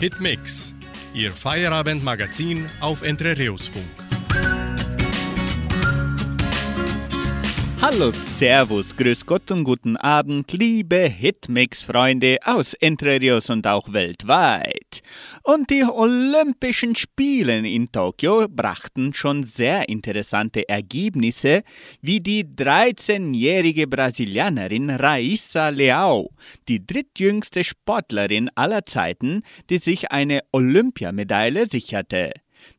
Hitmix, Ihr Feierabendmagazin auf Entrerios-Funk. Hallo, Servus, Grüß Gott und guten Abend, liebe Hitmix-Freunde aus Entre Rios und auch weltweit. Und die Olympischen Spiele in Tokio brachten schon sehr interessante Ergebnisse, wie die 13-jährige Brasilianerin Raissa Leao, die drittjüngste Sportlerin aller Zeiten, die sich eine Olympiamedaille sicherte.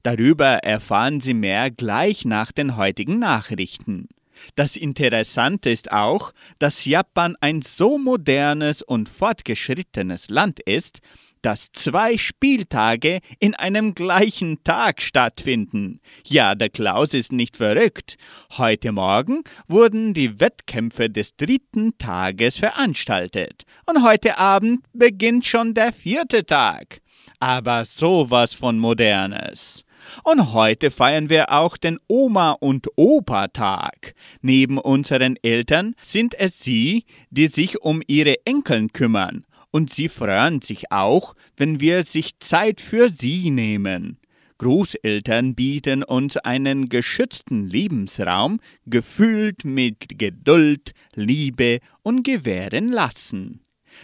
Darüber erfahren Sie mehr gleich nach den heutigen Nachrichten. Das Interessante ist auch, dass Japan ein so modernes und fortgeschrittenes Land ist, dass zwei Spieltage in einem gleichen Tag stattfinden. Ja, der Klaus ist nicht verrückt. Heute Morgen wurden die Wettkämpfe des dritten Tages veranstaltet. Und heute Abend beginnt schon der vierte Tag. Aber sowas von modernes. Und heute feiern wir auch den Oma- und Opa-Tag. Neben unseren Eltern sind es sie, die sich um ihre Enkeln kümmern. Und sie freuen sich auch, wenn wir sich Zeit für sie nehmen. Großeltern bieten uns einen geschützten Lebensraum, gefüllt mit Geduld, Liebe und Gewähren lassen.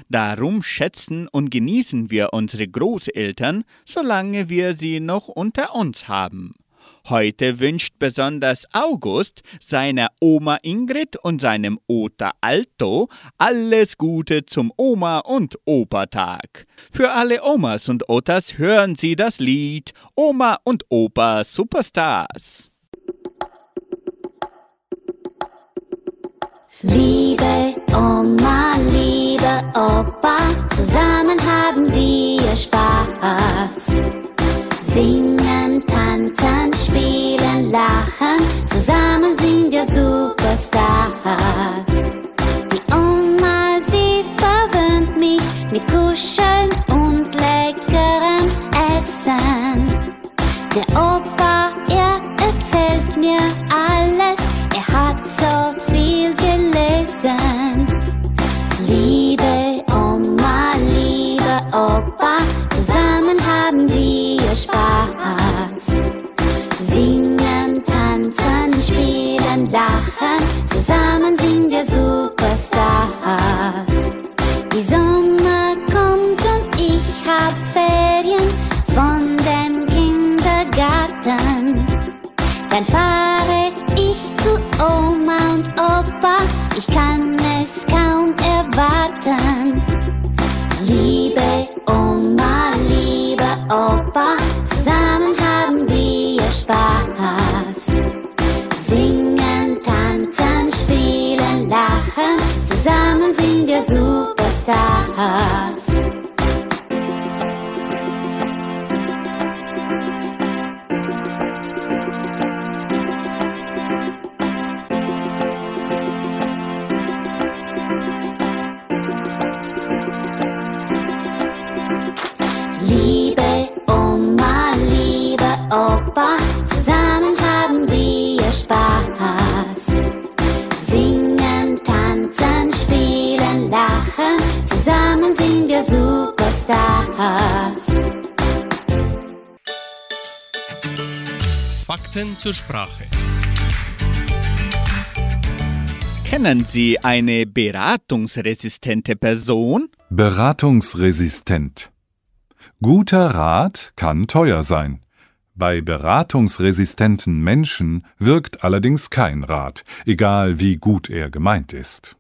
Darum schätzen und genießen wir unsere Großeltern, solange wir sie noch unter uns haben. Heute wünscht besonders August seiner Oma Ingrid und seinem Ota Alto alles Gute zum Oma- und Opa-Tag. Für alle Omas und Otas hören Sie das Lied Oma und Opa Superstars. Liebe Oma, liebe Opa, zusammen haben wir Spaß. Singen, tanzen, spielen, lachen, zusammen sind wir Superstars. Die Oma, sie verwöhnt mich mit Kuscheln und leckerem Essen. Der Opa, zusammen sind wir Superstars. Die Sommer kommt und ich hab Ferien von dem Kindergarten. Dann fahre Singen, tanzen, spielen, lachen, zusammen sind wir Superstars. Fakten zur Sprache. Kennen Sie eine beratungsresistente Person? Beratungsresistent. Guter Rat kann teuer sein. Bei beratungsresistenten Menschen wirkt allerdings kein Rat, egal wie gut er gemeint ist.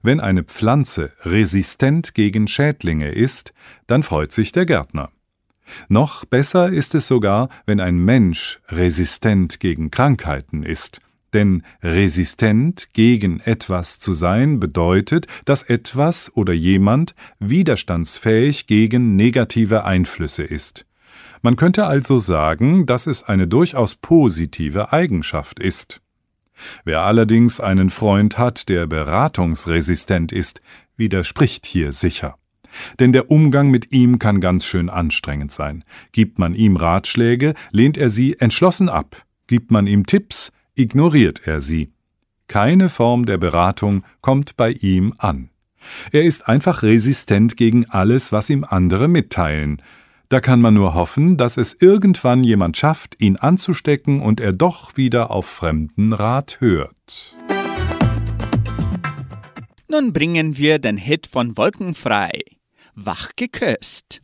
Wenn eine Pflanze resistent gegen Schädlinge ist, dann freut sich der Gärtner. Noch besser ist es sogar, wenn ein Mensch resistent gegen Krankheiten ist, denn resistent gegen etwas zu sein bedeutet, dass etwas oder jemand widerstandsfähig gegen negative Einflüsse ist. Man könnte also sagen, dass es eine durchaus positive Eigenschaft ist. Wer allerdings einen Freund hat, der beratungsresistent ist, widerspricht hier sicher. Denn der Umgang mit ihm kann ganz schön anstrengend sein. Gibt man ihm Ratschläge, lehnt er sie entschlossen ab. Gibt man ihm Tipps, ignoriert er sie. Keine Form der Beratung kommt bei ihm an. Er ist einfach resistent gegen alles, was ihm andere mitteilen. Da kann man nur hoffen, dass es irgendwann jemand schafft, ihn anzustecken und er doch wieder auf fremden Rat hört. Nun bringen wir den Hit von Wolkenfrei. Wach geküsst.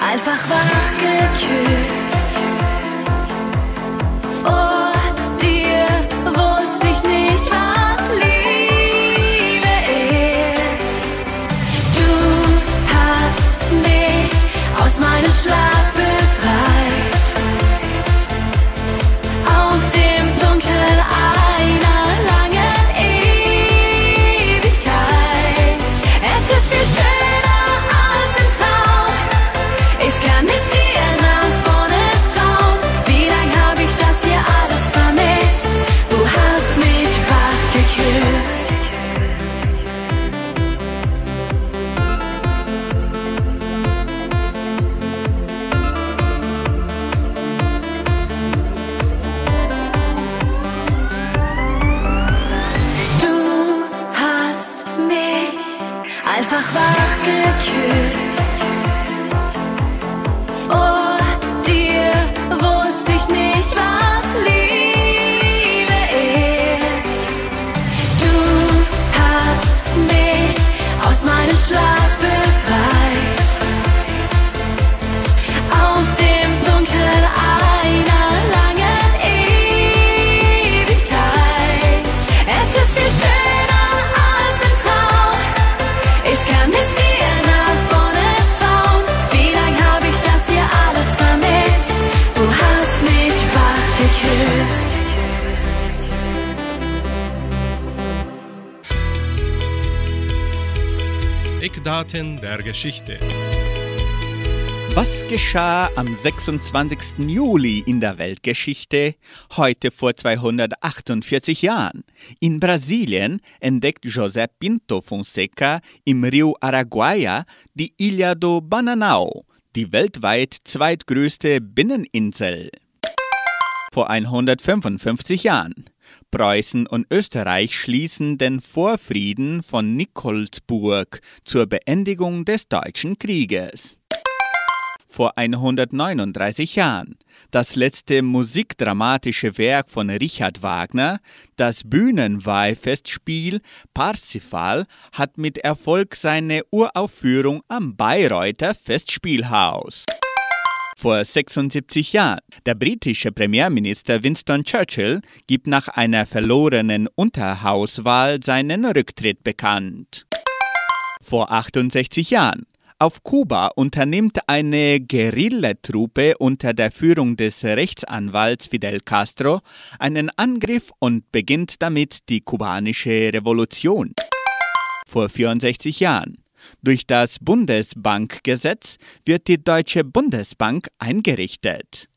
einfach wahr geküsst. Vor dir wusste ich nicht, was. Eckdaten der Geschichte. Was geschah am 26. Juli in der Weltgeschichte? Heute vor 248 Jahren. In Brasilien entdeckt José Pinto Fonseca im Rio Araguaia die Ilha do Bananao, die weltweit zweitgrößte Binneninsel. Vor 155 Jahren. Preußen und Österreich schließen den Vorfrieden von Nikolsburg zur Beendigung des Deutschen Krieges. Vor 139 Jahren. Das letzte musikdramatische Werk von Richard Wagner, das Bühnenweihfestspiel Parsifal, hat mit Erfolg seine Uraufführung am Bayreuther Festspielhaus. Vor 76 Jahren. Der britische Premierminister Winston Churchill gibt nach einer verlorenen Unterhauswahl seinen Rücktritt bekannt. Vor 68 Jahren. Auf Kuba unternimmt eine Guerillatruppe unter der Führung des Rechtsanwalts Fidel Castro einen Angriff und beginnt damit die kubanische Revolution. Vor 64 Jahren. Durch das Bundesbankgesetz wird die Deutsche Bundesbank eingerichtet.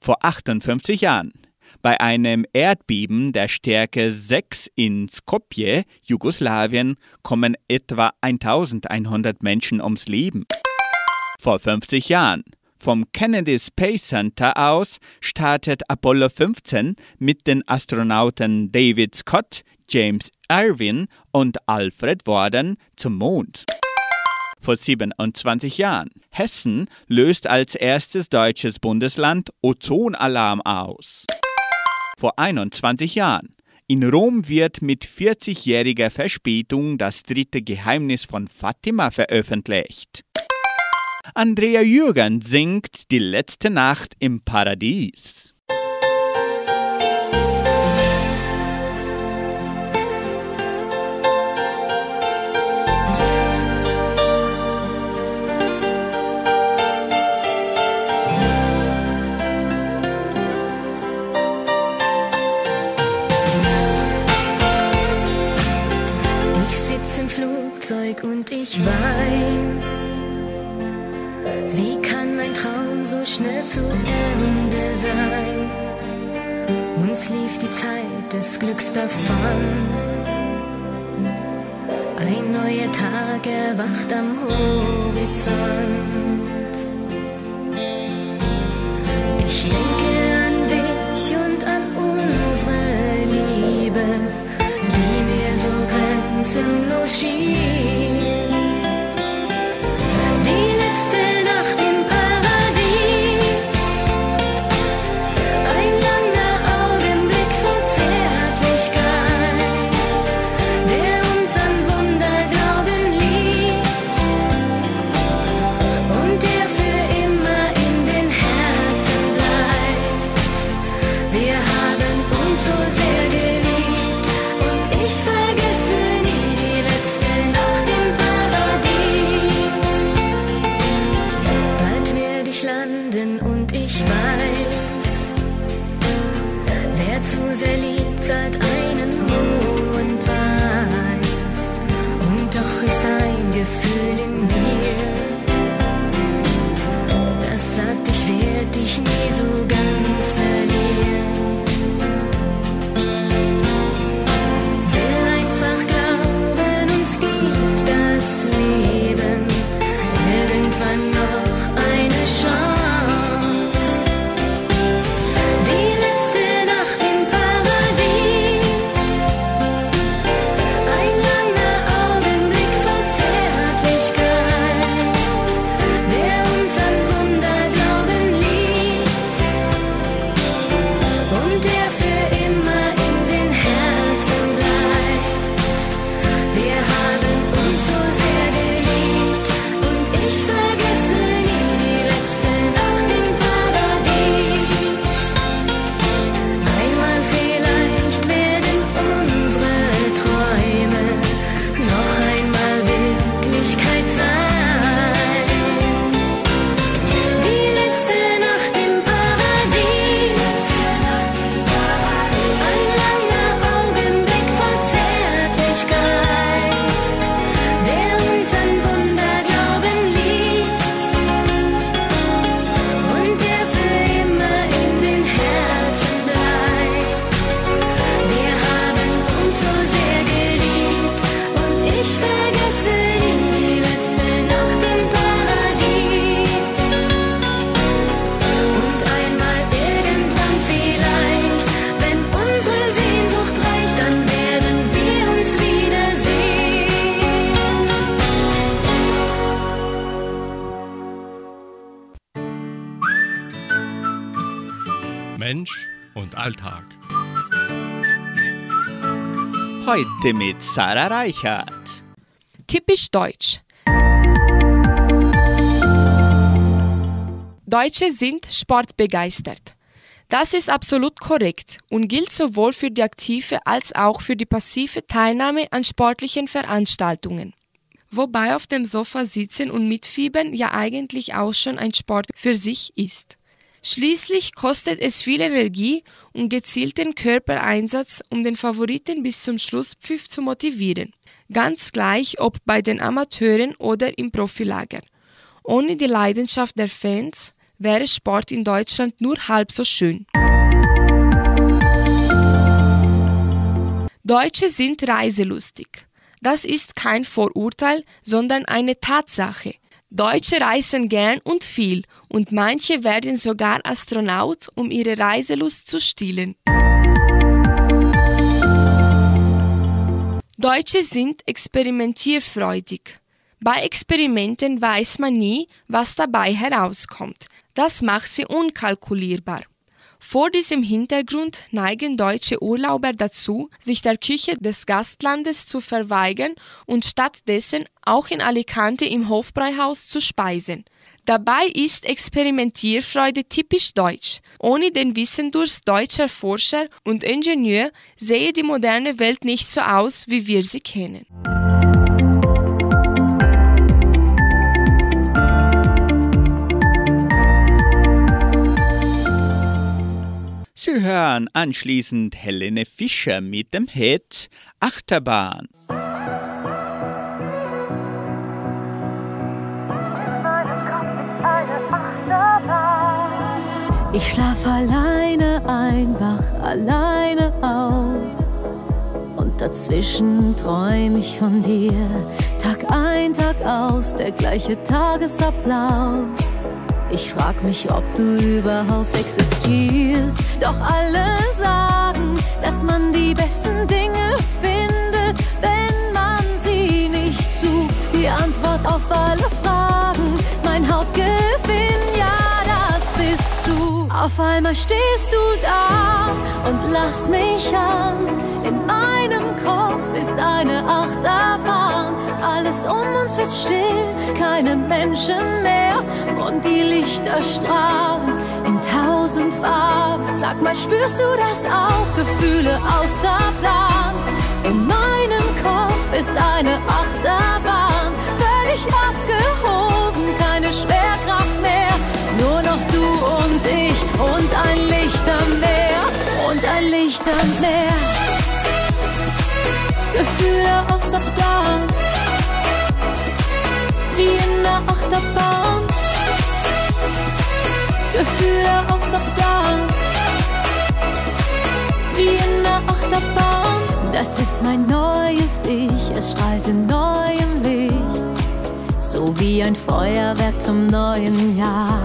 Vor 58 Jahren. Bei einem Erdbeben der Stärke 6 in Skopje, Jugoslawien, kommen etwa 1100 Menschen ums Leben. Vor 50 Jahren. Vom Kennedy Space Center aus startet Apollo 15 mit den Astronauten David Scott, James Irwin und Alfred Worden zum Mond. Vor 27 Jahren. Hessen löst als erstes deutsches Bundesland Ozonalarm aus. Vor 21 Jahren. In Rom wird mit 40-jähriger Verspätung das dritte Geheimnis von Fatima veröffentlicht. Andrea Jürgen singt Die letzte Nacht im Paradies. Ich wein. Wie kann ein Traum so schnell zu Ende sein? Uns lief die Zeit des Glücks davon. Ein neuer Tag erwacht am Horizont. Ich denke an dich und an unsere Liebe, die mir so grenzenlos schien. Heute mit Sarah Reichert. Typisch deutsch. Deutsche sind sportbegeistert. Das ist absolut korrekt und gilt sowohl für die aktive als auch für die passive Teilnahme an sportlichen Veranstaltungen. Wobei auf dem Sofa sitzen und mitfiebern ja eigentlich auch schon ein Sport für sich ist. Schließlich kostet es viel Energie und gezielten Körpereinsatz, um den Favoriten bis zum Schlusspfiff zu motivieren. Ganz gleich, ob bei den Amateuren oder im Profilager. Ohne die Leidenschaft der Fans wäre Sport in Deutschland nur halb so schön. Deutsche sind reiselustig. Das ist kein Vorurteil, sondern eine Tatsache. Deutsche reisen gern und viel und manche werden sogar Astronaut, um ihre Reiselust zu stillen. Deutsche sind experimentierfreudig. Bei Experimenten weiß man nie, was dabei herauskommt. Das macht sie unkalkulierbar. Vor diesem Hintergrund neigen deutsche Urlauber dazu, sich der Küche des Gastlandes zu verweigern und stattdessen auch in Alicante im Hofbräuhaus zu speisen. Dabei ist Experimentierfreude typisch deutsch. Ohne den Wissendurst deutscher Forscher und Ingenieur sähe die moderne Welt nicht so aus, wie wir sie kennen. Sie hören anschließend Helene Fischer mit dem Hit Achterbahn. Ich schlaf alleine ein, wach alleine auf. Und dazwischen träum ich von dir. Tag ein, Tag aus, der gleiche Tagesablauf. Ich frag mich, ob du überhaupt existierst. Doch alle sagen, dass man die besten Dinge findet, wenn man sie nicht sucht. Die Antwort auf alle Fragen, mein Hauptgewinn, Auf einmal stehst du da und lass mich an. In meinem Kopf ist eine Achterbahn. Alles um uns wird still, keine Menschen mehr und die Lichter strahlen in tausend Farben. Sag mal, spürst du das auch? Gefühle außer Plan. In meinem Kopf ist eine Achterbahn, völlig abgehoben, keine Schwerkraft mehr. Und ich und ein Lichtermeer und ein Lichtermeer. Gefühle außer Plan, wie in der Achterbahn. Gefühle außer Plan, wie in der Achterbahn. Das ist mein neues Ich, es strahlt in neuem Licht. So wie ein Feuerwerk zum neuen Jahr.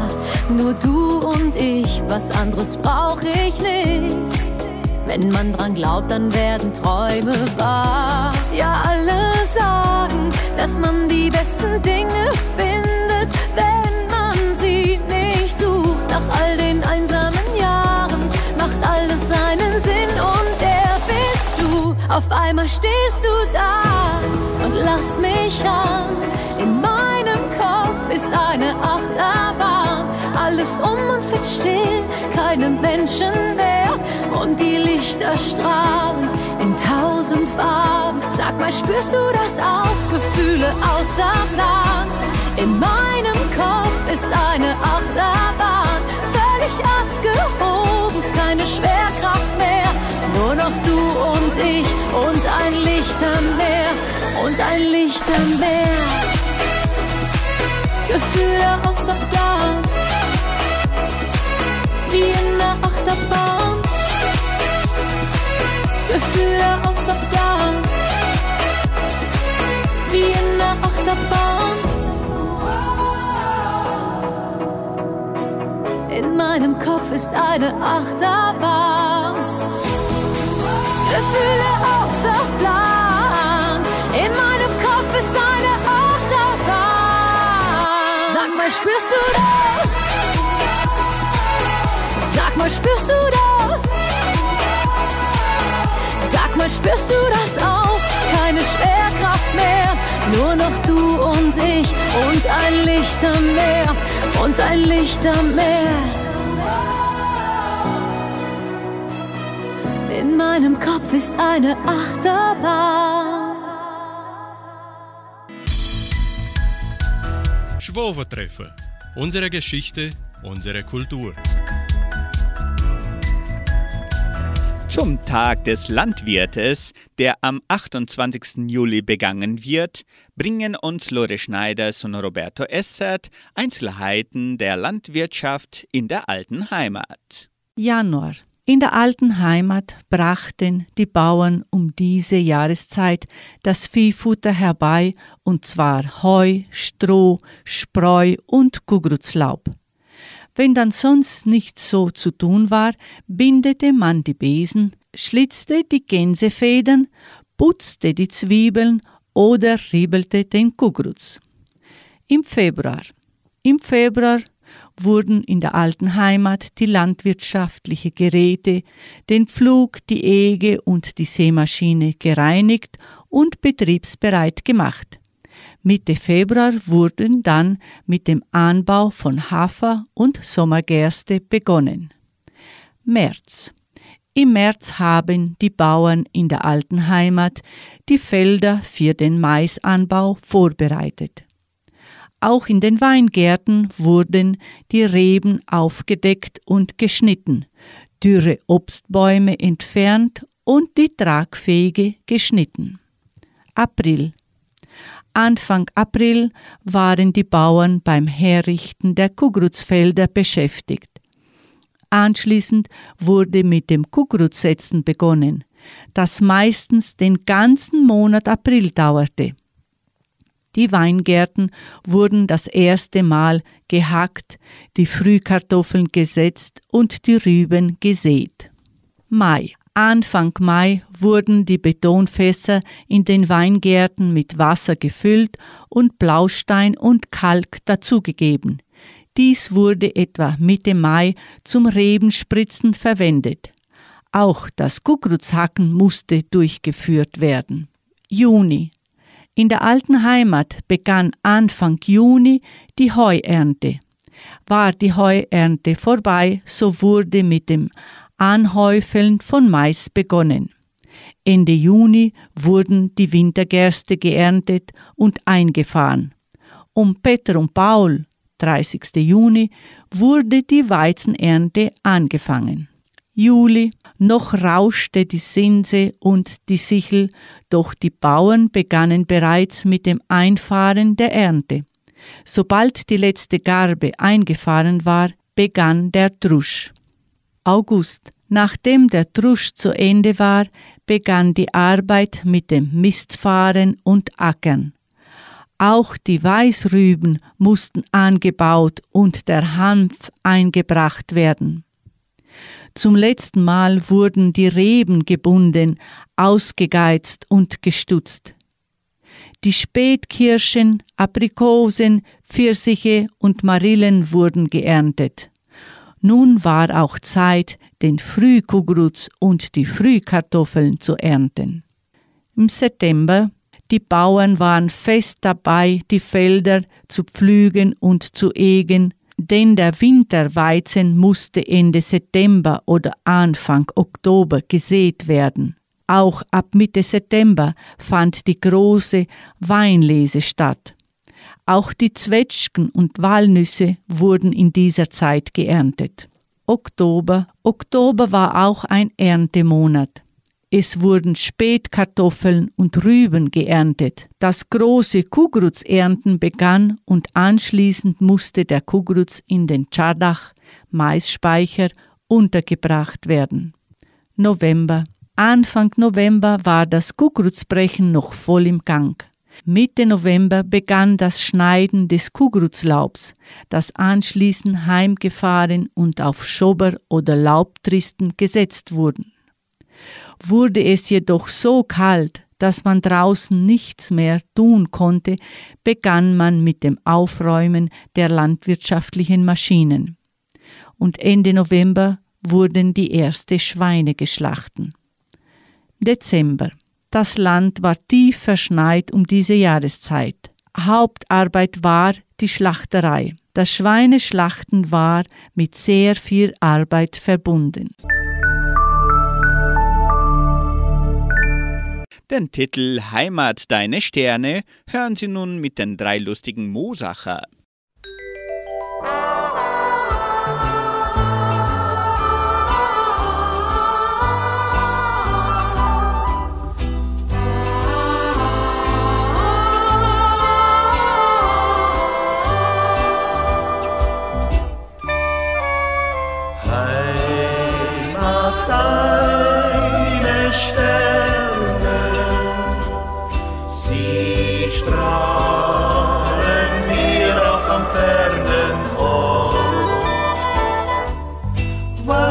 Nur du und ich, was anderes brauch ich nicht. Wenn man dran glaubt, dann werden Träume wahr. Ja, alle sagen, dass man die besten Dinge findet, wenn man sie nicht sucht. Nach all den einsamen Jahren macht alles seinen Sinn und der bist du. Auf einmal stehst du da und lass mich an. Ist eine Achterbahn. Alles um uns wird still, keine Menschen mehr und die Lichter strahlen in tausend Farben. Sag mal, spürst du das auch? Gefühle außer Plan. In meinem Kopf ist eine Achterbahn, völlig abgehoben, keine Schwerkraft mehr. Nur noch du und ich und ein Lichtermeer und ein Lichtermeer. Gefühle außer Plan, wie in der Achterbahn. Gefühle außer Plan, wie in der Achterbahn. In meinem Kopf ist eine Achterbahn. Gefühle außer Plan. Mal, spürst du das? Sag mal, spürst du das auch? Keine Schwerkraft mehr, Nur noch du und ich und ein Lichtermeer und ein Lichtermeer. In meinem Kopf ist eine Achterbahn. Schwovertreffer. Unsere Geschichte, unsere Kultur. Zum Tag des Landwirtes, der am 28. Juli begangen wird, bringen uns Lore Schneiders und Roberto Essert Einzelheiten der Landwirtschaft in der alten Heimat. Januar. In der alten Heimat brachten die Bauern um diese Jahreszeit das Viehfutter herbei, und zwar Heu, Stroh, Spreu und Kugruzlaub. Wenn dann sonst nichts so zu tun war, bindete man die Besen, schlitzte die Gänsefedern, putzte die Zwiebeln oder riebelte den Kugruz. Im Februar. Im Februar wurden in der alten Heimat die landwirtschaftlichen Geräte, den Pflug, die Ege und die Sämaschine gereinigt und betriebsbereit gemacht. Mitte Februar wurden dann mit dem Anbau von Hafer und Sommergerste begonnen. März. Im März haben die Bauern in der alten Heimat die Felder für den Maisanbau vorbereitet. Auch in den Weingärten wurden die Reben aufgedeckt und geschnitten, dürre Obstbäume entfernt und die tragfähige geschnitten. April. Anfang April waren die Bauern beim Herrichten der Kugruzfelder beschäftigt. Anschließend wurde mit dem Kugruzsetzen begonnen, das meistens den ganzen Monat April dauerte. Die Weingärten wurden das erste Mal gehackt, die Frühkartoffeln gesetzt und die Rüben gesät. Mai. Anfang Mai wurden die Betonfässer in den Weingärten mit Wasser gefüllt und Blaustein und Kalk dazugegeben. Dies wurde etwa Mitte Mai zum Rebenspritzen verwendet. Auch das Kuckuckshacken musste durchgeführt werden. Juni. In der alten Heimat begann Anfang Juni die Heuernte. War die Heuernte vorbei, so wurde mit dem Anhäufeln von Mais begonnen. Ende Juni wurden die Wintergerste geerntet und eingefahren. Um Peter und Paul, 30. Juni, wurde die Weizenernte angefangen. Juli, noch rauschte die Sinse und die Sichel, doch die Bauern begannen bereits mit dem Einfahren der Ernte. Sobald die letzte Garbe eingefahren war, begann der Trusch. August. Nachdem der Trusch zu Ende war, begann die Arbeit mit dem Mistfahren und Ackern. Auch die Weißrüben mussten angebaut und der Hanf eingebracht werden. Zum letzten Mal wurden die Reben gebunden, ausgegeizt und gestutzt. Die Spätkirschen, Aprikosen, Pfirsiche und Marillen wurden geerntet. Nun war auch Zeit, den Frühkugruz und die Frühkartoffeln zu ernten. Im September die Bauern waren fest dabei, die Felder zu pflügen und zu egen, denn der Winterweizen musste Ende September oder Anfang Oktober gesät werden. Auch ab Mitte September fand die große Weinlese statt. Auch die Zwetschgen und Walnüsse wurden in dieser Zeit geerntet. Oktober. Oktober war auch ein Erntemonat. Es wurden Spätkartoffeln und Rüben geerntet. Das große Kugruzernten begann und anschließend musste der Kugruz in den Chardach, Maisspeicher, untergebracht werden. November. Anfang November war das Kugruzbrechen noch voll im Gang. Mitte November begann das Schneiden des Kugruzlaubs, das anschließend heimgefahren und auf Schober oder Laubtristen gesetzt wurden. Wurde es jedoch so kalt, dass man draußen nichts mehr tun konnte, begann man mit dem Aufräumen der landwirtschaftlichen Maschinen. Und Ende November wurden die ersten Schweine geschlachten. Dezember. Das Land war tief verschneit um diese Jahreszeit. Hauptarbeit war die Schlachterei. Das Schweineschlachten war mit sehr viel Arbeit verbunden. Den Titel Heimat deine Sterne hören Sie nun mit den drei lustigen Mosacher.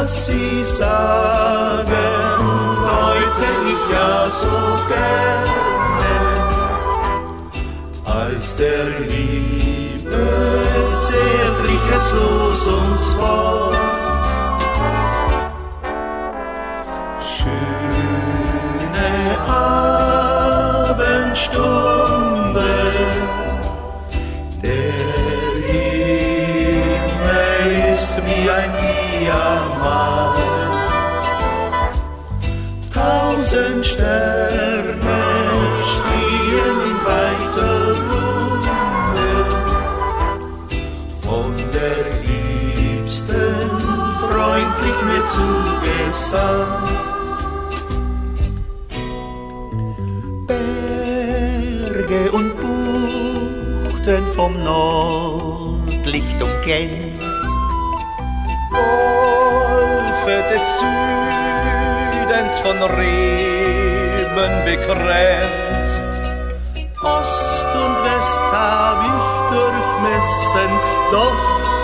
Was sie sagen, deute ich ja so gerne, als der Liebe zärtliches Los uns Wort. Zugesandt. Berge und Buchten vom Nordlicht umglänzt, Golfe des Südens von Reben begrenzt. Ost und West hab ich durchmessen, doch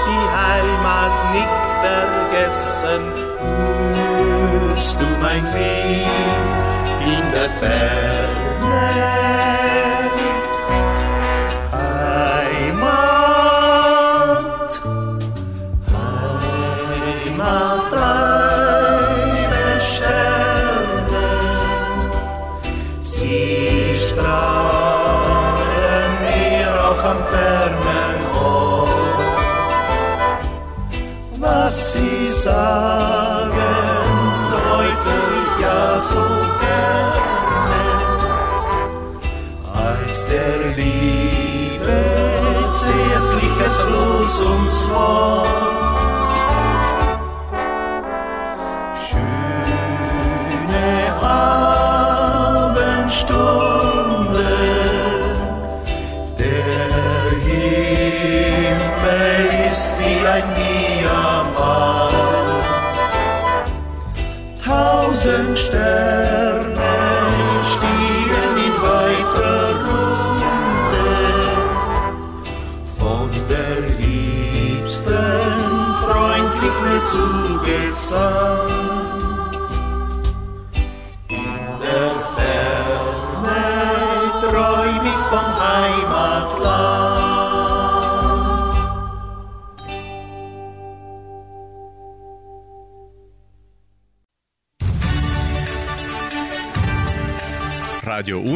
die Heimat nicht vergessen. Du mein Lied in der Ferne? Heimat, Heimat, deine Sterne, sie strahlen mir auch am fernen Ort. Was sie sagen, so gerne, als der Liebe zärtliches Los uns Wort.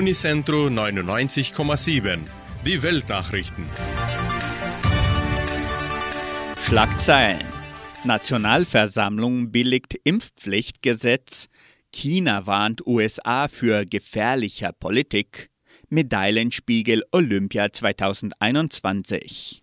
Unicentro 99,7. Die Weltnachrichten. Schlagzeilen. Nationalversammlung billigt Impfpflichtgesetz. China warnt USA für gefährlicher Politik. Medaillenspiegel Olympia 2021.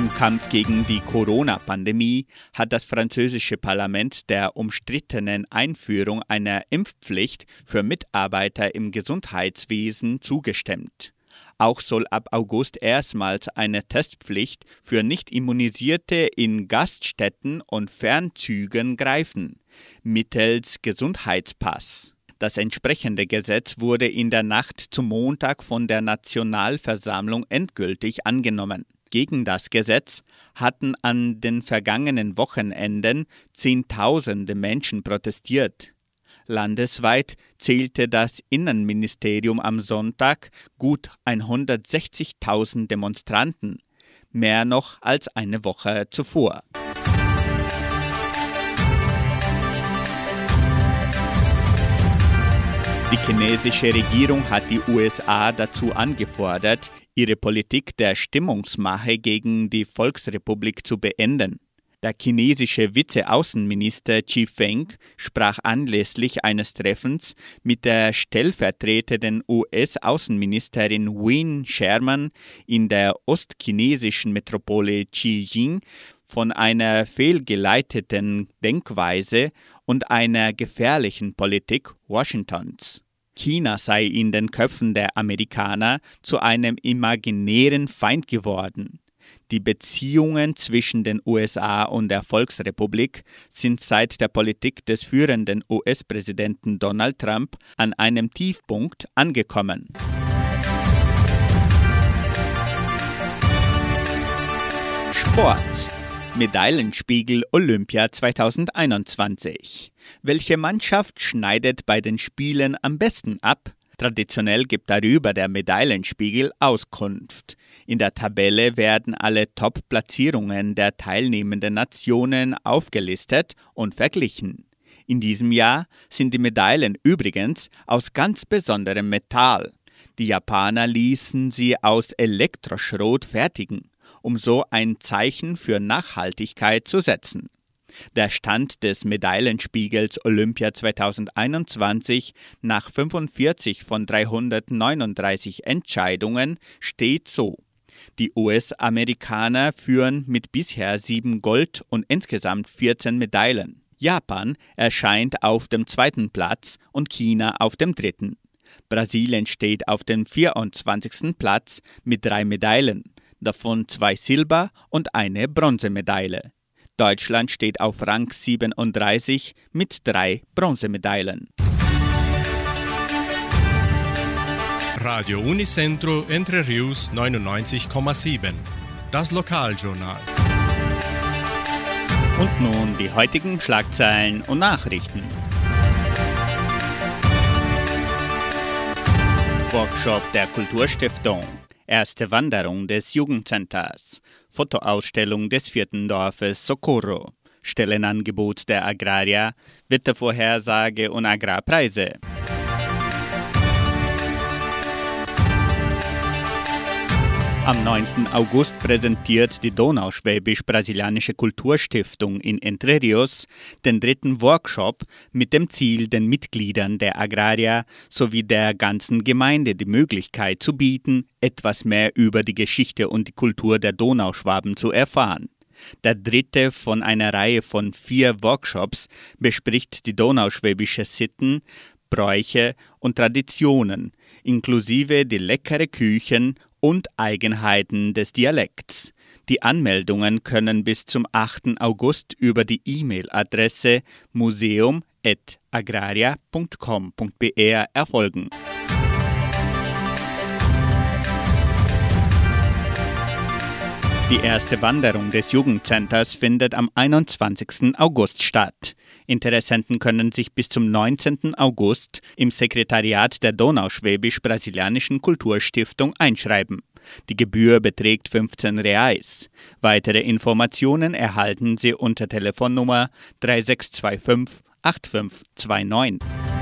Im Kampf gegen die Corona-Pandemie hat das französische Parlament der umstrittenen Einführung einer Impfpflicht für Mitarbeiter im Gesundheitswesen zugestimmt. Auch soll ab August erstmals eine Testpflicht für Nicht-Immunisierte in Gaststätten und Fernzügen greifen, mittels Gesundheitspass. Das entsprechende Gesetz wurde in der Nacht zum Montag von der Nationalversammlung endgültig angenommen gegen das Gesetz hatten an den vergangenen Wochenenden Zehntausende Menschen protestiert. Landesweit zählte das Innenministerium am Sonntag gut 160.000 Demonstranten, mehr noch als eine Woche zuvor. Die chinesische Regierung hat die USA dazu angefordert, ihre Politik der Stimmungsmache gegen die Volksrepublik zu beenden. Der chinesische Vizeaußenminister Xi Feng sprach anlässlich eines Treffens mit der stellvertretenden US-Außenministerin Win Sherman in der ostchinesischen Metropole Xijing von einer fehlgeleiteten Denkweise und einer gefährlichen Politik Washingtons. China sei in den Köpfen der Amerikaner zu einem imaginären Feind geworden. Die Beziehungen zwischen den USA und der Volksrepublik sind seit der Politik des führenden US-Präsidenten Donald Trump an einem Tiefpunkt angekommen. Sport Medaillenspiegel Olympia 2021. Welche Mannschaft schneidet bei den Spielen am besten ab? Traditionell gibt darüber der Medaillenspiegel Auskunft. In der Tabelle werden alle Top-Platzierungen der teilnehmenden Nationen aufgelistet und verglichen. In diesem Jahr sind die Medaillen übrigens aus ganz besonderem Metall. Die Japaner ließen sie aus Elektroschrot fertigen, um so ein Zeichen für Nachhaltigkeit zu setzen. Der Stand des Medaillenspiegels Olympia 2021 nach 45 von 339 Entscheidungen steht so. Die US-Amerikaner führen mit bisher sieben Gold und insgesamt 14 Medaillen. Japan erscheint auf dem zweiten Platz und China auf dem dritten. Brasilien steht auf dem 24. Platz mit drei Medaillen, davon zwei Silber- und eine Bronzemedaille. Deutschland steht auf Rang 37 mit drei Bronzemedaillen. Radio Unicentro Entre Rius 99,7. Das Lokaljournal. Und nun die heutigen Schlagzeilen und Nachrichten. Workshop der Kulturstiftung. Erste Wanderung des Jugendcenters. Fotoausstellung des vierten Dorfes Socorro. Stellenangebot der Agraria. Wettervorhersage und Agrarpreise. Am 9. August präsentiert die Donauschwäbisch-Brasilianische Kulturstiftung in Entre Rios den dritten Workshop mit dem Ziel, den Mitgliedern der Agraria sowie der ganzen Gemeinde die Möglichkeit zu bieten, etwas mehr über die Geschichte und die Kultur der Donauschwaben zu erfahren. Der dritte von einer Reihe von vier Workshops bespricht die donauschwäbische Sitten, Bräuche und Traditionen, inklusive die leckere Küchen und Eigenheiten des Dialekts. Die Anmeldungen können bis zum 8. August über die E-Mail-Adresse museum.agraria.com.br erfolgen. Die erste Wanderung des Jugendcenters findet am 21. August statt. Interessenten können sich bis zum 19. August im Sekretariat der Donauschwäbisch-Brasilianischen Kulturstiftung einschreiben. Die Gebühr beträgt 15 Reais. Weitere Informationen erhalten Sie unter Telefonnummer 3625 8529.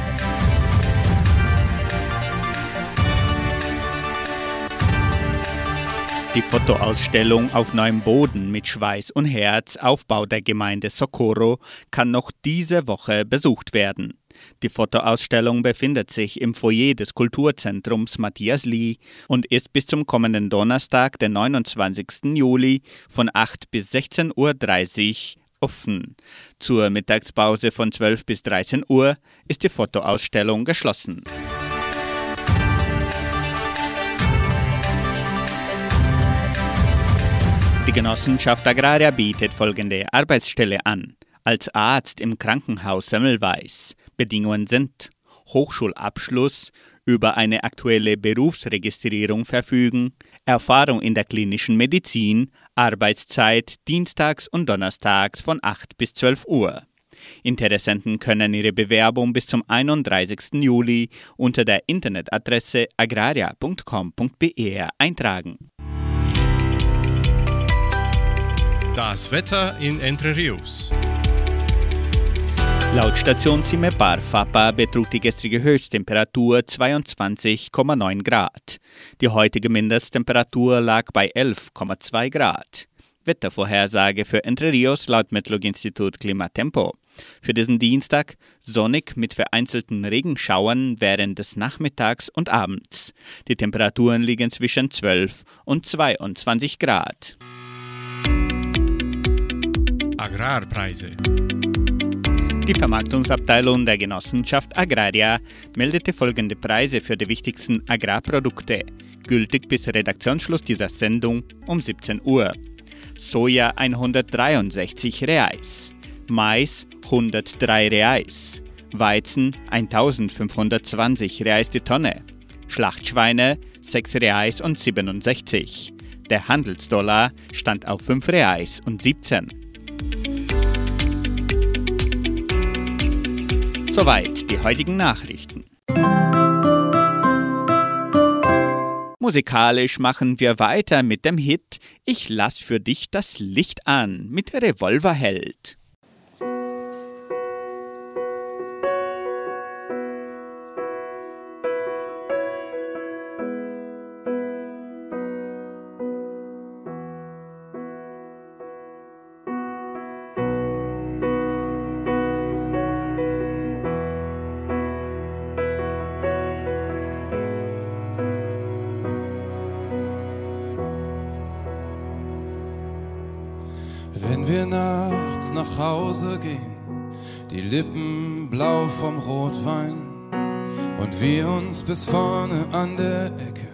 Die Fotoausstellung auf neuem Boden mit Schweiß und Herz, Aufbau der Gemeinde Socorro, kann noch diese Woche besucht werden. Die Fotoausstellung befindet sich im Foyer des Kulturzentrums Matthias Lee und ist bis zum kommenden Donnerstag, den 29. Juli, von 8 bis 16.30 Uhr offen. Zur Mittagspause von 12 bis 13 Uhr ist die Fotoausstellung geschlossen. Die Genossenschaft Agraria bietet folgende Arbeitsstelle an. Als Arzt im Krankenhaus Semmelweis. Bedingungen sind Hochschulabschluss, über eine aktuelle Berufsregistrierung verfügen, Erfahrung in der klinischen Medizin, Arbeitszeit dienstags und donnerstags von 8 bis 12 Uhr. Interessenten können ihre Bewerbung bis zum 31. Juli unter der Internetadresse agraria.com.br eintragen. Das Wetter in Entre Rios. Laut Station Simepar Fapa betrug die gestrige Höchsttemperatur 22,9 Grad. Die heutige Mindesttemperatur lag bei 11,2 Grad. Wettervorhersage für Entre Rios laut Metlog-Institut Klimatempo. Für diesen Dienstag sonnig mit vereinzelten Regenschauern während des Nachmittags und Abends. Die Temperaturen liegen zwischen 12 und 22 Grad. Agrarpreise. Die Vermarktungsabteilung der Genossenschaft Agraria meldete folgende Preise für die wichtigsten Agrarprodukte, gültig bis Redaktionsschluss dieser Sendung um 17 Uhr. Soja 163 Reais, Mais 103 Reais, Weizen 1520 Reais die Tonne, Schlachtschweine 6 Reais und 67. Der Handelsdollar stand auf 5 Reais und 17. Soweit die heutigen Nachrichten. Musikalisch machen wir weiter mit dem Hit Ich lass für dich das Licht an mit Revolverheld. Bis vorne an der Ecke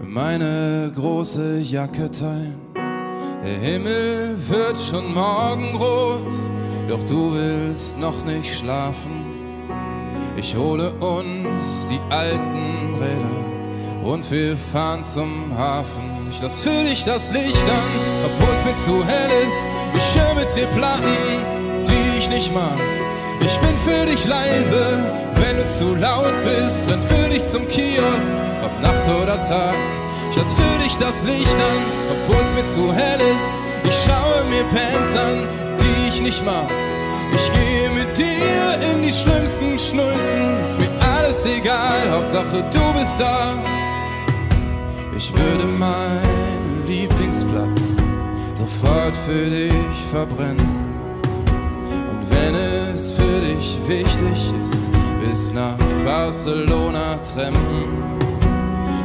meine große Jacke teilen. Der Himmel wird schon morgenrot, doch du willst noch nicht schlafen. Ich hole uns die alten Räder und wir fahren zum Hafen. Ich lass für dich das Licht an, obwohl's mir zu hell ist. Ich höre mit dir Platten, die ich nicht mag. Ich bin für dich leise, wenn du zu laut bist. Renn für dich zum Kiosk, ob Nacht oder Tag. Ich lass für dich das Licht an, obwohl's mir zu hell ist. Ich schaue mir Bands an, die ich nicht mag. Ich gehe mit dir in die schlimmsten Schnulzen. Ist mir alles egal, Hauptsache du bist da. Ich würde meine Lieblingsplatten sofort für dich verbrennen. Es dich wichtig ist, bis nach Barcelona trampen.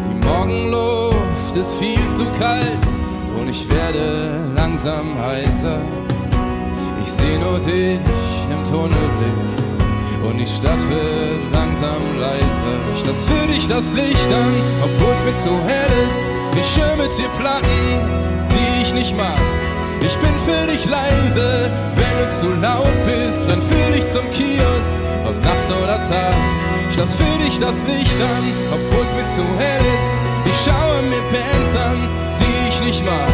Die Morgenluft ist viel zu kalt und ich werde langsam heiser. Ich seh nur dich im Tunnelblick und die Stadt wird langsam leiser. Ich lass für dich das Licht an, obwohl's mir zu hell ist. Ich mit dir Platten, die ich nicht mag. Ich bin für dich leise, wenn du zu laut bist. Renn für dich zum Kiosk, ob Nacht oder Tag. Ich lass für dich das Licht an, obwohl's mir zu hell ist. Ich schaue mir Bands an, die ich nicht mag.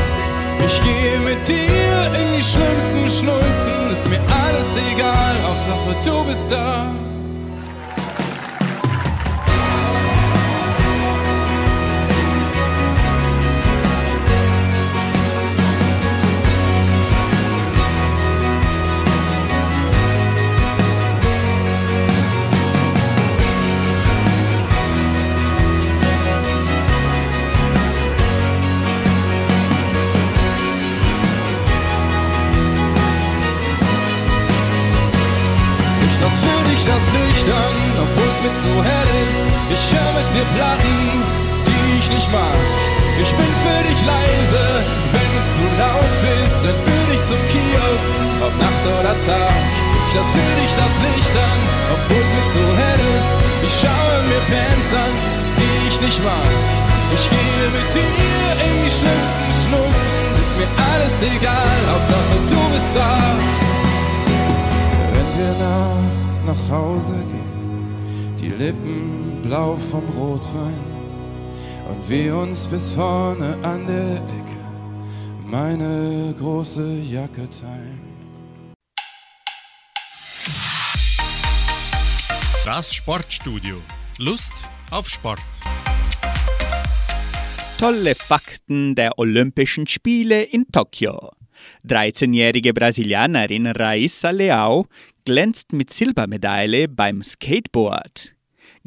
Ich gehe mit dir in die schlimmsten Schnulzen, ist mir alles egal, Hauptsache du bist da. Zu hell ist. Ich höre mit dir Platten, die ich nicht mag. Ich bin für dich leise, wenn du zu laut bist. Renn für dich zum Kiosk, ob Nacht oder Tag. Ich lass für dich das Licht an, obwohl's mir zu hell ist. Ich schaue mir Bands an, die ich nicht mag. Ich gehe mit dir in die schlimmsten Schnulzen. Ist mir alles egal, Hauptsache du bist da. Wenn wir nachts nach Hause gehen, die Lippen blau vom Rotwein und wir uns bis vorne an der Ecke meine große Jacke teilen. Das Sportstudio. Lust auf Sport. Tolle Fakten der Olympischen Spiele in Tokio. 13-jährige Brasilianerin Raissa Leao glänzt mit Silbermedaille beim Skateboard.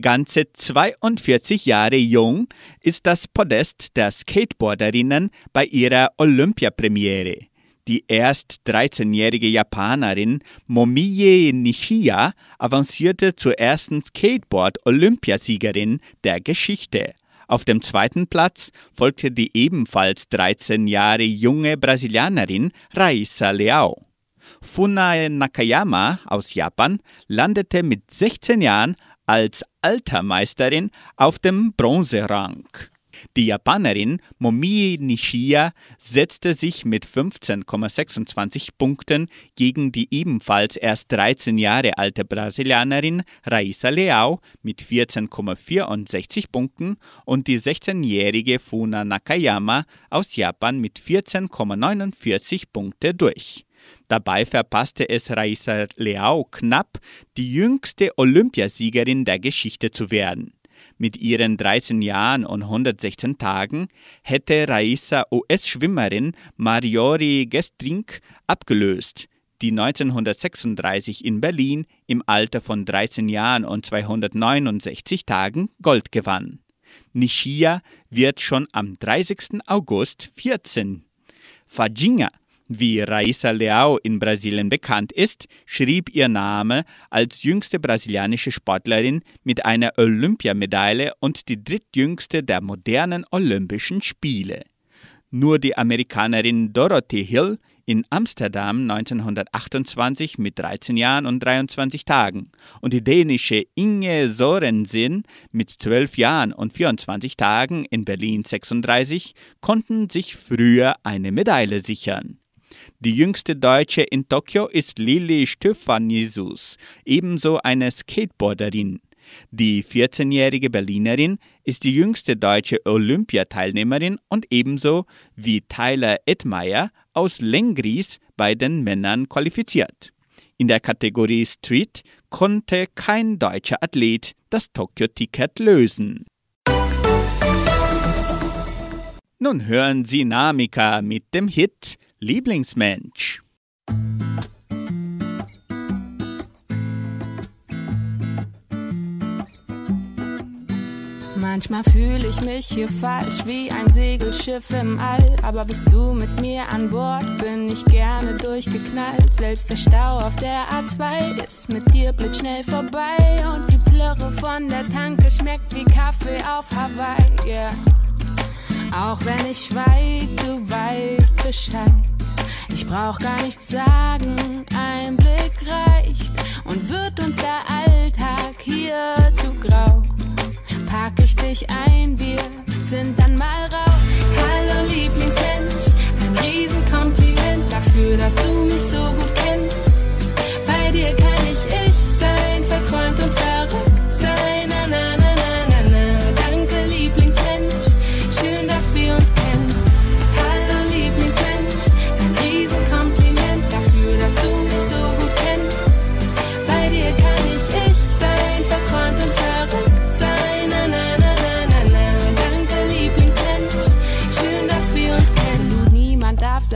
Ganze 42 Jahre jung ist das Podest der Skateboarderinnen bei ihrer Olympiapremiere. Die erst 13-jährige Japanerin Momie Nishia avancierte zur ersten Skateboard-Olympiasiegerin der Geschichte. Auf dem zweiten Platz folgte die ebenfalls 13 Jahre junge Brasilianerin Raissa Leao. Funae Nakayama aus Japan landete mit 16 Jahren als Altermeisterin auf dem Bronzerang. Die Japanerin Momii Nishia setzte sich mit 15,26 Punkten gegen die ebenfalls erst 13 Jahre alte Brasilianerin Raissa Leao mit 14,64 Punkten und die 16-jährige Funa Nakayama aus Japan mit 14,49 Punkte durch. Dabei verpasste es Raissa Leao knapp, die jüngste Olympiasiegerin der Geschichte zu werden. Mit ihren 13 Jahren und 116 Tagen hätte Raissa US-Schwimmerin Mariori Gestrink abgelöst, die 1936 in Berlin im Alter von 13 Jahren und 269 Tagen Gold gewann. Nishia wird schon am 30. August 14. Fajinha wie Raissa Leao in Brasilien bekannt ist, schrieb ihr Name als jüngste brasilianische Sportlerin mit einer Olympiamedaille und die drittjüngste der modernen Olympischen Spiele. Nur die Amerikanerin Dorothy Hill in Amsterdam 1928 mit 13 Jahren und 23 Tagen und die dänische Inge Sorensen mit 12 Jahren und 24 Tagen in Berlin 36 konnten sich früher eine Medaille sichern. Die jüngste Deutsche in Tokio ist Lili Stephanisus, ebenso eine Skateboarderin. Die 14-jährige Berlinerin ist die jüngste deutsche Olympiateilnehmerin und ebenso wie Tyler Edmeyer aus Lengries bei den Männern qualifiziert. In der Kategorie Street konnte kein deutscher Athlet das Tokio-Ticket lösen. Nun hören Sie Namika mit dem Hit Lieblingsmensch. Manchmal fühle ich mich hier falsch wie ein Segelschiff im All. Aber bist du mit mir an Bord, bin ich gerne durchgeknallt. Selbst der Stau auf der A2 ist mit dir blitzschnell vorbei. Und die Plörre von der Tanke schmeckt wie Kaffee auf Hawaii. Yeah. Auch wenn ich schweig, du weißt Bescheid. Brauch gar nichts sagen, ein Blick reicht. Und wird uns der Alltag hier zu grau, pack ich dich ein, wir sind dann mal raus. Hallo Lieblingsmensch, ein Riesenkompliment dafür, dass du mich so gut kennst. Bei dir kann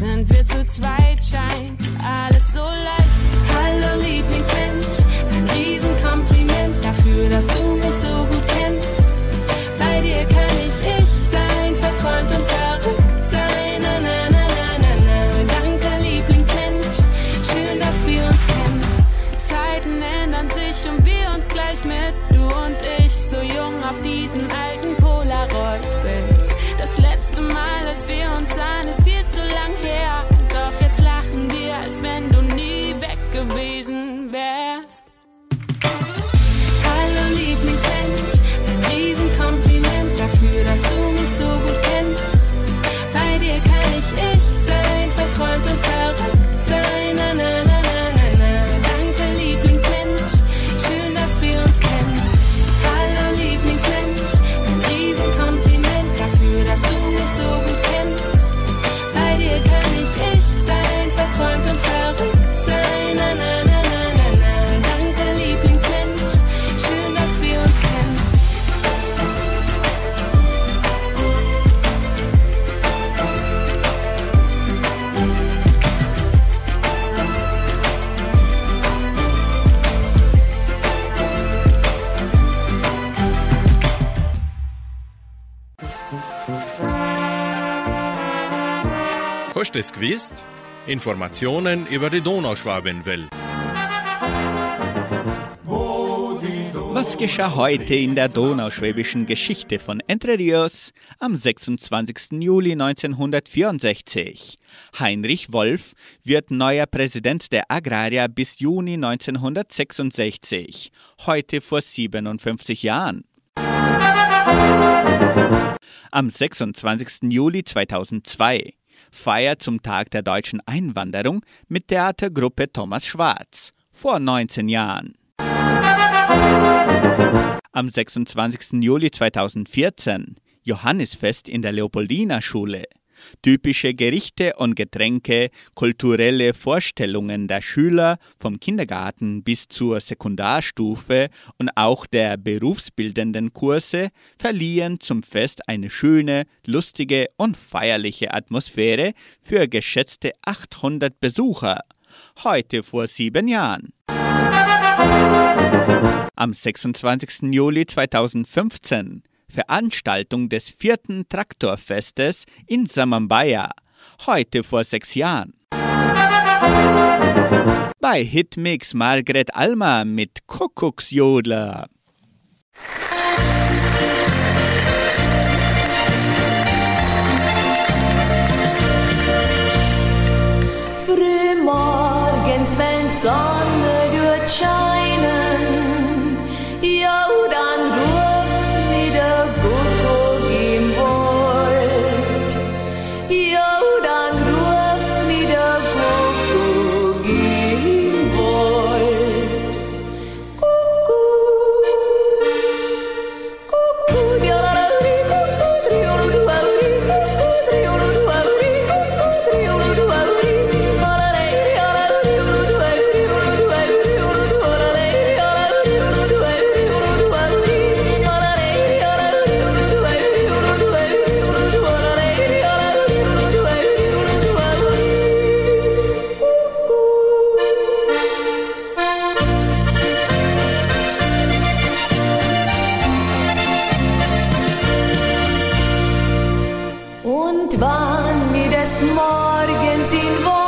sind wir zu zweit, scheint alles so leicht. Hallo Lieblingsmensch, ein Riesenkompliment dafür, dass du Informationen über die Donauschwabenwelle. Was geschah heute in der donauschwäbischen Geschichte von Entre Rios am 26. Juli 1964? Heinrich Wolf wird neuer Präsident der Agraria bis Juni 1966, heute vor 57 Jahren. Am 26. Juli 2002 Feier zum Tag der deutschen Einwanderung mit Theatergruppe Thomas Schwarz vor 19 Jahren. Am 26. Juli 2014 Johannisfest in der Leopoldina Schule. Typische Gerichte und Getränke, kulturelle Vorstellungen der Schüler vom Kindergarten bis zur Sekundarstufe und auch der berufsbildenden Kurse verliehen zum Fest eine schöne, lustige und feierliche Atmosphäre für geschätzte 800 Besucher. Heute vor sieben Jahren. Am 26. Juli 2015 Veranstaltung des vierten Traktorfestes in Samambaya, heute vor sechs Jahren. Bei Hitmix Margret Alma mit Kuckucksjodler. Frühmorgens, wenn Und wann mir des Morgens in den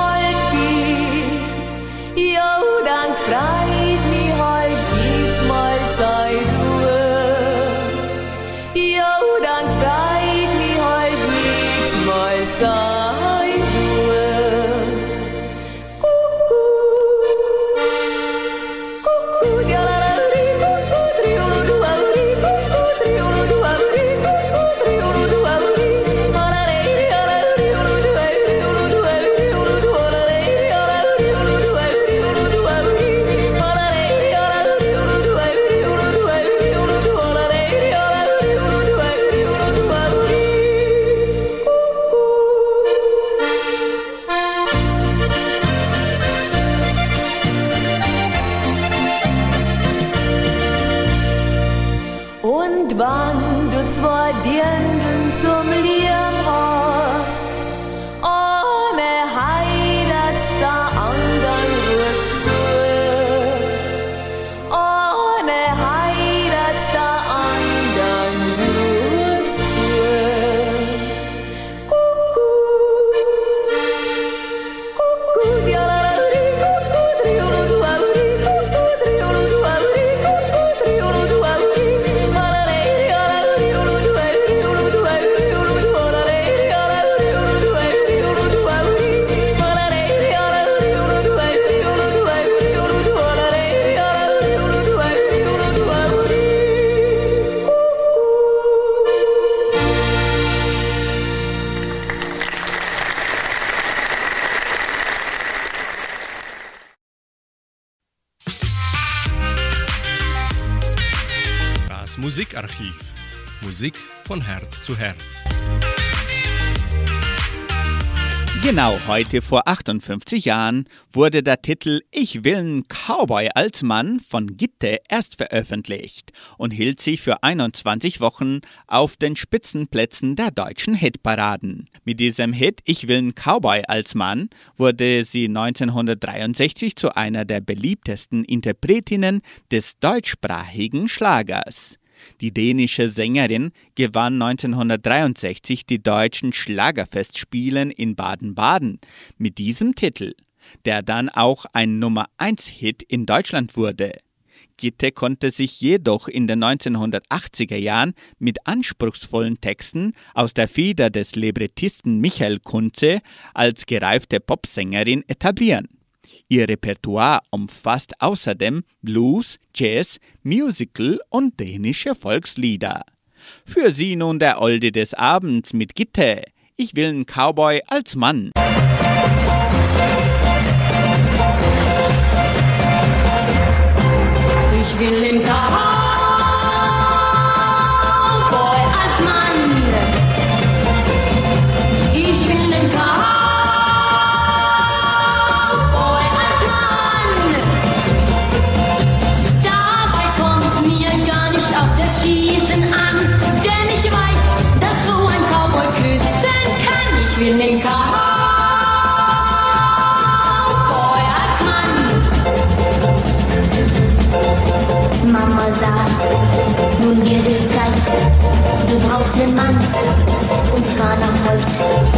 Musikarchiv. Musik von Herz zu Herz. Genau heute vor 58 Jahren wurde der Titel Ich will n Cowboy als Mann von Gitte erst veröffentlicht und hielt sich für 21 Wochen auf den Spitzenplätzen der deutschen Hitparaden. Mit diesem Hit Ich will n Cowboy als Mann wurde sie 1963 zu einer der beliebtesten Interpretinnen des deutschsprachigen Schlagers. Die dänische Sängerin gewann 1963 die deutschen Schlagerfestspielen in Baden-Baden mit diesem Titel, der dann auch ein Nummer 1 Hit in Deutschland wurde. Gitte konnte sich jedoch in den 1980er Jahren mit anspruchsvollen Texten aus der Feder des Librettisten Michael Kunze als gereifte Popsängerin etablieren. Ihr Repertoire umfasst außerdem Blues, Jazz, Musical und dänische Volkslieder. Für sie nun der Olde des Abends mit Gitte. Ich will einen Cowboy als Mann. Brauchst einen Mann, und zwar noch heute.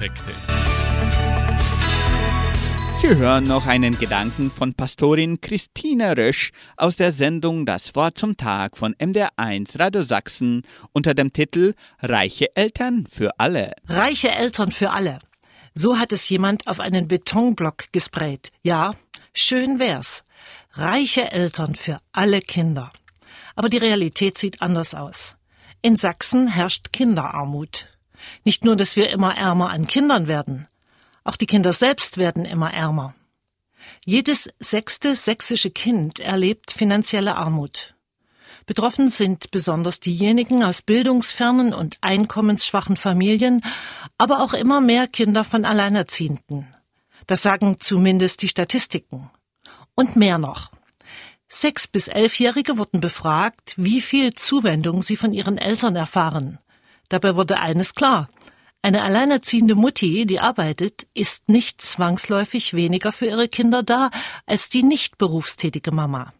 Lebensaspekte. Sie hören noch einen Gedanken von Pastorin Christine Rösch aus der Sendung Das Wort zum Tag von MDR1 Radio Sachsen unter dem Titel Reiche Eltern für alle. Reiche Eltern für alle. So hat es jemand auf einen Betonblock gesprayt. Ja, schön wär's. Reiche Eltern für alle Kinder. Aber die Realität sieht anders aus. In Sachsen herrscht Kinderarmut. Nicht nur, dass wir immer ärmer an Kindern werden, auch die Kinder selbst werden immer ärmer. Jedes sechste sächsische Kind erlebt finanzielle Armut. Betroffen sind besonders diejenigen aus bildungsfernen und einkommensschwachen Familien, aber auch immer mehr Kinder von Alleinerziehenden. Das sagen zumindest die Statistiken. Und mehr noch. Sechs- bis elfjährige wurden befragt, wie viel Zuwendung sie von ihren Eltern erfahren. Dabei wurde eines klar. Eine alleinerziehende Mutti, die arbeitet, ist nicht zwangsläufig weniger für ihre Kinder da als die nicht berufstätige Mama.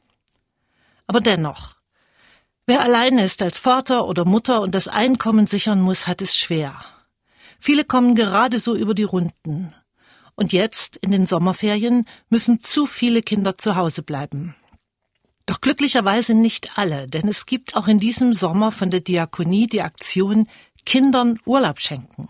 Aber dennoch, wer allein ist als Vater oder Mutter und das Einkommen sichern muss, hat es schwer. Viele kommen gerade so über die Runden. Und jetzt, in den Sommerferien, müssen zu viele Kinder zu Hause bleiben. Doch glücklicherweise nicht alle, denn es gibt auch in diesem Sommer von der Diakonie die Aktion Kindern Urlaub schenken.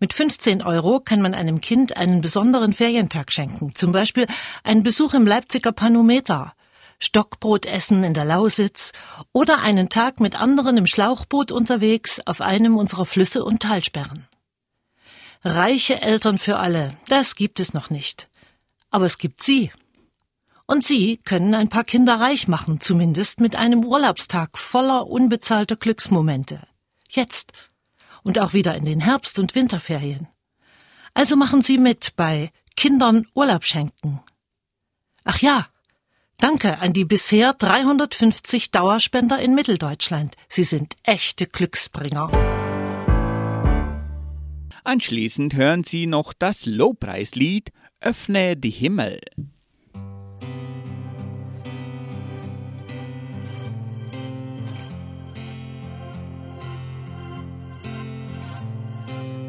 Mit 15 Euro kann man einem Kind einen besonderen Ferientag schenken, zum Beispiel einen Besuch im Leipziger Panometer, Stockbrot essen in der Lausitz oder einen Tag mit anderen im Schlauchboot unterwegs auf einem unserer Flüsse und Talsperren. Reiche Eltern für alle, das gibt es noch nicht. Aber es gibt sie. Und Sie können ein paar Kinder reich machen, zumindest mit einem Urlaubstag voller unbezahlter Glücksmomente. Jetzt. Und auch wieder in den Herbst- und Winterferien. Also machen Sie mit bei Kindern Urlaub schenken. Ach ja, danke an die bisher 350 Dauerspender in Mitteldeutschland. Sie sind echte Glücksbringer. Anschließend hören Sie noch das Lobpreislied Öffne die Himmel.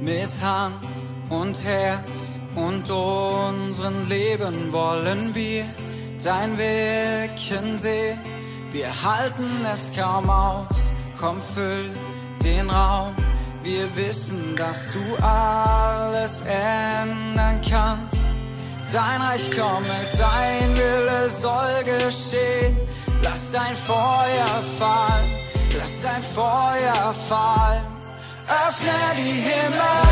Mit Hand und Herz und unseren Leben wollen wir dein Wirken sehen. Wir halten es kaum aus, komm füll den Raum. Wir wissen, dass du alles ändern kannst. Dein Reich komme, dein Wille soll geschehen. Lass dein Feuer fallen, lass dein Feuer fallen. Öffne die Himmel.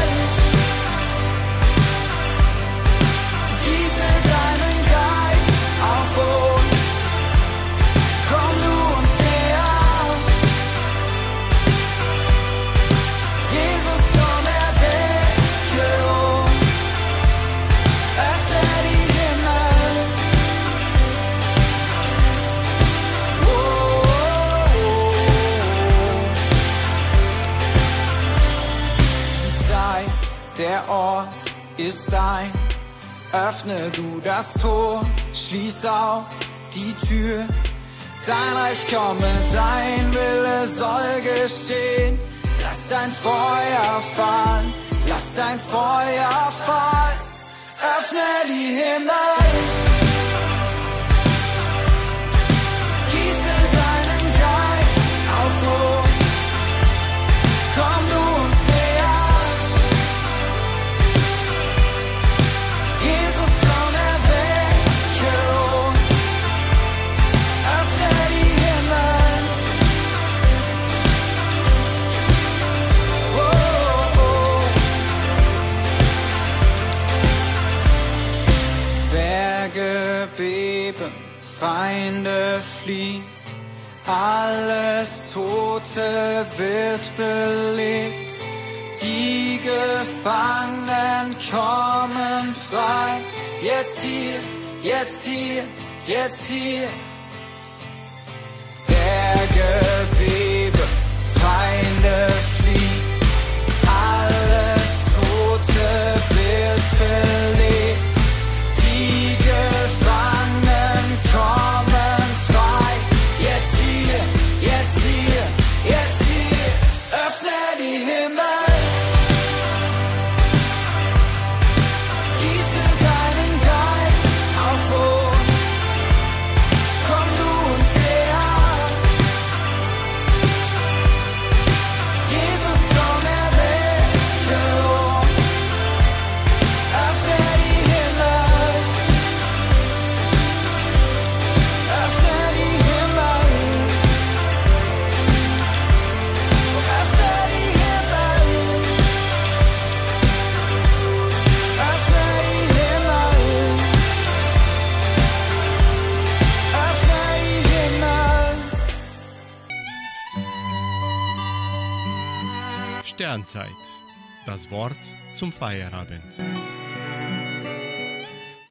Ist dein. Öffne du das Tor, schließ auf die Tür. Dein Reich komme, dein Wille soll geschehen. Lass dein Feuer fallen, lass dein Feuer fallen. Öffne die Himmel. Feinde fliehen. Alles Tote wird belebt. Die Gefangenen kommen frei. Jetzt hier, jetzt hier, jetzt hier. Berge beben, Feinde fliehen. Alles Tote wird belebt. Sternzeit. Das Wort zum Feierabend.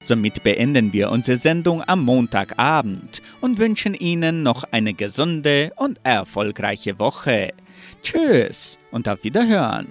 Somit beenden wir unsere Sendung am Montagabend und wünschen Ihnen noch eine gesunde und erfolgreiche Woche. Tschüss und auf Wiederhören.